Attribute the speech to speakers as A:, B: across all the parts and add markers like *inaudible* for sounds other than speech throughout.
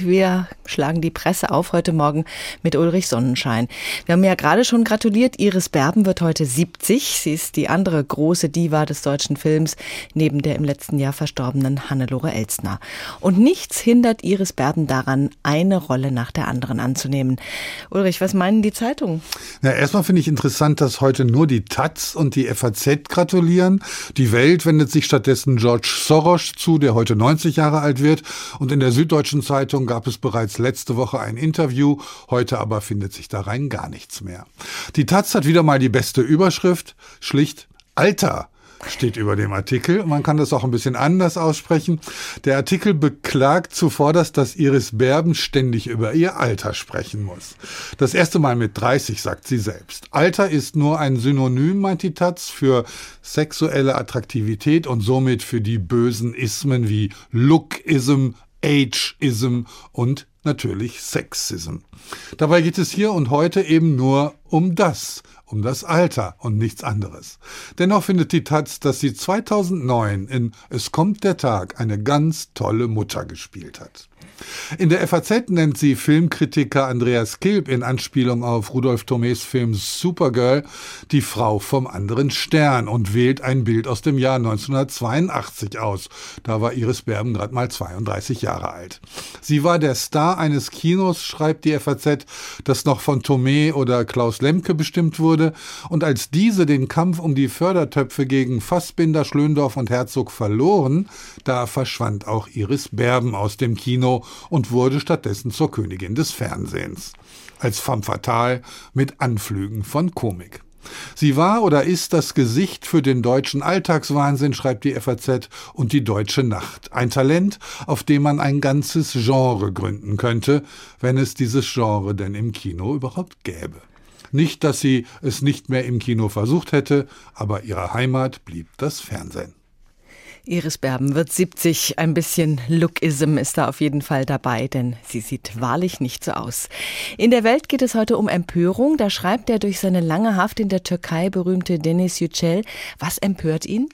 A: Wir schlagen die Presse auf heute Morgen mit Ulrich Sonnenschein. Wir haben ja gerade schon gratuliert. Iris Berben wird heute 70. Sie ist die andere große Diva des deutschen Films, neben der im letzten Jahr verstorbenen Hannelore Elstner. Und nichts hindert Iris Berben daran, eine Rolle nach der anderen anzunehmen. Ulrich, was meinen die Zeitungen?
B: Ja, erstmal finde ich interessant, dass heute nur die Taz und die FAZ gratulieren. Die Welt wendet sich stattdessen George Soros zu, der heute 90 Jahre alt wird. Und in der Süddeutschen Zeitung Zeitung gab es bereits letzte Woche ein Interview, heute aber findet sich da rein gar nichts mehr. Die Taz hat wieder mal die beste Überschrift, schlicht Alter steht über dem Artikel. Man kann das auch ein bisschen anders aussprechen. Der Artikel beklagt zuvorderst, dass Iris Berben ständig über ihr Alter sprechen muss. Das erste Mal mit 30, sagt sie selbst. Alter ist nur ein Synonym, meint die Taz, für sexuelle Attraktivität und somit für die bösen Ismen wie Lookism, Ageism und natürlich Sexism. Dabei geht es hier und heute eben nur um das, um das Alter und nichts anderes. Dennoch findet die Taz, dass sie 2009 in Es kommt der Tag eine ganz tolle Mutter gespielt hat. In der FAZ nennt sie Filmkritiker Andreas Kilb in Anspielung auf Rudolf Thomés Film Supergirl die Frau vom anderen Stern und wählt ein Bild aus dem Jahr 1982 aus. Da war Iris Berben gerade mal 32 Jahre alt. Sie war der Star eines Kinos, schreibt die FAZ, das noch von Thomé oder Klaus Lemke bestimmt wurde. Und als diese den Kampf um die Fördertöpfe gegen Fassbinder, Schlöndorf und Herzog verloren, da verschwand auch Iris Berben aus dem Kino und wurde stattdessen zur Königin des Fernsehens. Als femme fatale mit Anflügen von Komik. Sie war oder ist das Gesicht für den deutschen Alltagswahnsinn, schreibt die FAZ, und die deutsche Nacht. Ein Talent, auf dem man ein ganzes Genre gründen könnte, wenn es dieses Genre denn im Kino überhaupt gäbe. Nicht, dass sie es nicht mehr im Kino versucht hätte, aber ihre Heimat blieb das Fernsehen.
A: Iris Berben wird 70. Ein bisschen Lookism ist da auf jeden Fall dabei, denn sie sieht wahrlich nicht so aus. In der Welt geht es heute um Empörung. Da schreibt der durch seine lange Haft in der Türkei berühmte Denis Yücel. Was empört ihn?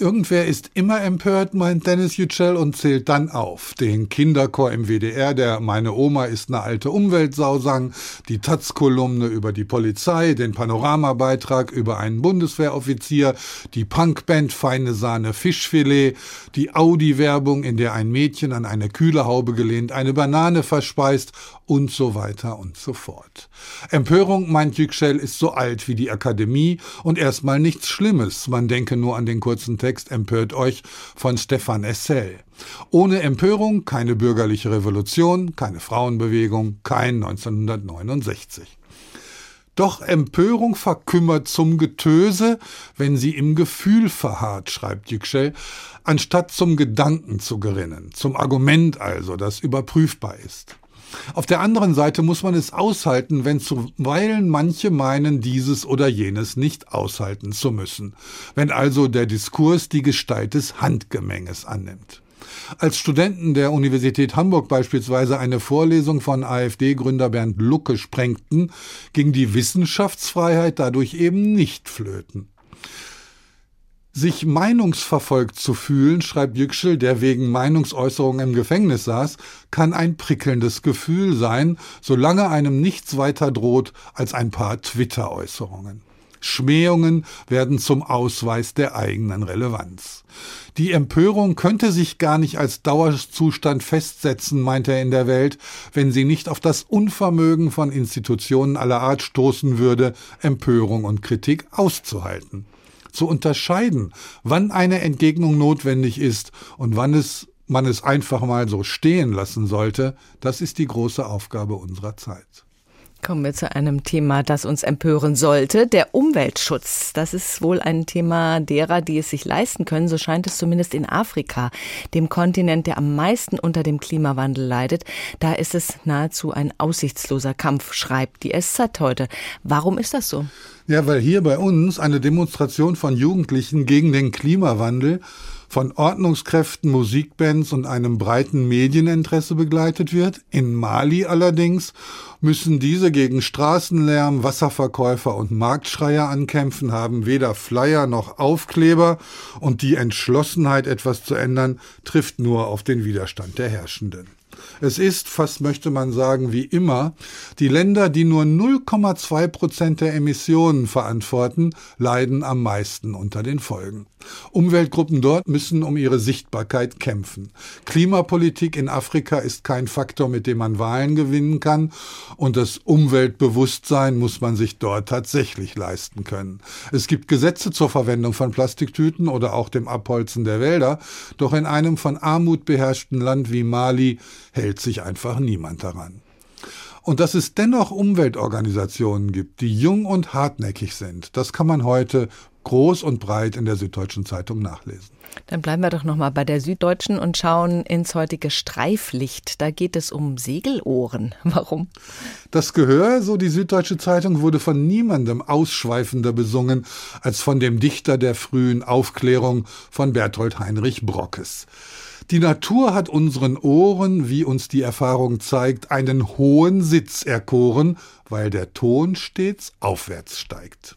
B: Irgendwer ist immer empört, meint Dennis Yücel und zählt dann auf. Den Kinderchor im WDR, der Meine Oma ist eine alte Umweltsau sang, die Taz-Kolumne über die Polizei, den Panoramabeitrag über einen Bundeswehroffizier, die Punkband Feine Sahne Fischfilet, die Audi-Werbung, in der ein Mädchen an eine Kühlehaube gelehnt eine Banane verspeist und so weiter und so fort. Empörung, meint Yücel, ist so alt wie die Akademie und erstmal nichts Schlimmes. Man denke nur an den kurzen Text Empört euch von Stefan Essel. Ohne Empörung keine bürgerliche Revolution, keine Frauenbewegung, kein 1969. Doch Empörung verkümmert zum Getöse, wenn sie im Gefühl verharrt, schreibt Yüksel, anstatt zum Gedanken zu gerinnen, zum Argument also, das überprüfbar ist. Auf der anderen Seite muss man es aushalten, wenn zuweilen manche meinen, dieses oder jenes nicht aushalten zu müssen, wenn also der Diskurs die Gestalt des Handgemenges annimmt. Als Studenten der Universität Hamburg beispielsweise eine Vorlesung von AfD-Gründer Bernd Lucke sprengten, ging die Wissenschaftsfreiheit dadurch eben nicht flöten. Sich meinungsverfolgt zu fühlen, schreibt Yüksel, der wegen Meinungsäußerungen im Gefängnis saß, kann ein prickelndes Gefühl sein, solange einem nichts weiter droht als ein paar Twitter-Äußerungen. Schmähungen werden zum Ausweis der eigenen Relevanz. Die Empörung könnte sich gar nicht als Dauerzustand festsetzen, meint er in der Welt, wenn sie nicht auf das Unvermögen von Institutionen aller Art stoßen würde, Empörung und Kritik auszuhalten zu unterscheiden, wann eine Entgegnung notwendig ist und wann es man es einfach mal so stehen lassen sollte, das ist die große Aufgabe unserer Zeit.
A: Kommen wir zu einem Thema, das uns empören sollte, der Umweltschutz. Das ist wohl ein Thema derer, die es sich leisten können, so scheint es zumindest in Afrika, dem Kontinent, der am meisten unter dem Klimawandel leidet. Da ist es nahezu ein aussichtsloser Kampf, schreibt die SZ heute. Warum ist das so?
B: Ja, weil hier bei uns eine Demonstration von Jugendlichen gegen den Klimawandel von Ordnungskräften, Musikbands und einem breiten Medieninteresse begleitet wird. In Mali allerdings müssen diese gegen Straßenlärm, Wasserverkäufer und Marktschreier ankämpfen, haben weder Flyer noch Aufkleber und die Entschlossenheit, etwas zu ändern, trifft nur auf den Widerstand der Herrschenden. Es ist, fast möchte man sagen, wie immer, die Länder, die nur 0,2 Prozent der Emissionen verantworten, leiden am meisten unter den Folgen. Umweltgruppen dort müssen um ihre Sichtbarkeit kämpfen. Klimapolitik in Afrika ist kein Faktor, mit dem man Wahlen gewinnen kann, und das Umweltbewusstsein muss man sich dort tatsächlich leisten können. Es gibt Gesetze zur Verwendung von Plastiktüten oder auch dem Abholzen der Wälder, doch in einem von Armut beherrschten Land wie Mali hält sich einfach niemand daran. Und dass es dennoch Umweltorganisationen gibt, die jung und hartnäckig sind, das kann man heute groß und breit in der Süddeutschen Zeitung nachlesen.
A: Dann bleiben wir doch noch mal bei der Süddeutschen und schauen ins heutige Streiflicht. Da geht es um Segelohren. *laughs* Warum?
B: Das Gehör, so die Süddeutsche Zeitung, wurde von niemandem ausschweifender besungen als von dem Dichter der frühen Aufklärung von Berthold Heinrich Brockes. Die Natur hat unseren Ohren, wie uns die Erfahrung zeigt, einen hohen Sitz erkoren, weil der Ton stets aufwärts steigt.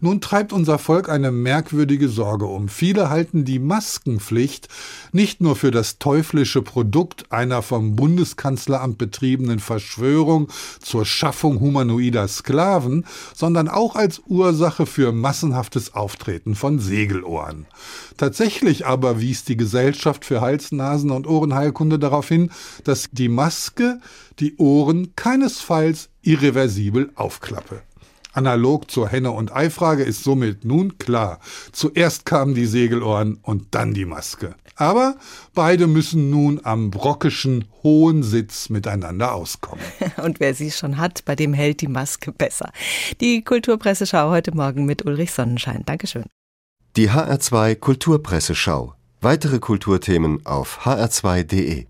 B: Nun treibt unser Volk eine merkwürdige Sorge um. Viele halten die Maskenpflicht nicht nur für das teuflische Produkt einer vom Bundeskanzleramt betriebenen Verschwörung zur Schaffung humanoider Sklaven, sondern auch als Ursache für massenhaftes Auftreten von Segelohren. Tatsächlich aber wies die Gesellschaft für Hals-, Nasen- und Ohrenheilkunde darauf hin, dass die Maske die Ohren keinesfalls irreversibel aufklappe. Analog zur Henne- und Ei-Frage ist somit nun klar. Zuerst kamen die Segelohren und dann die Maske. Aber beide müssen nun am brockischen hohen Sitz miteinander auskommen. *laughs*
A: Und wer sie schon hat, bei dem hält die Maske besser. Die Kulturpresseschau heute Morgen mit Ulrich Sonnenschein. Dankeschön.
C: Die HR2 Kulturpresseschau. Weitere Kulturthemen auf hr2.de.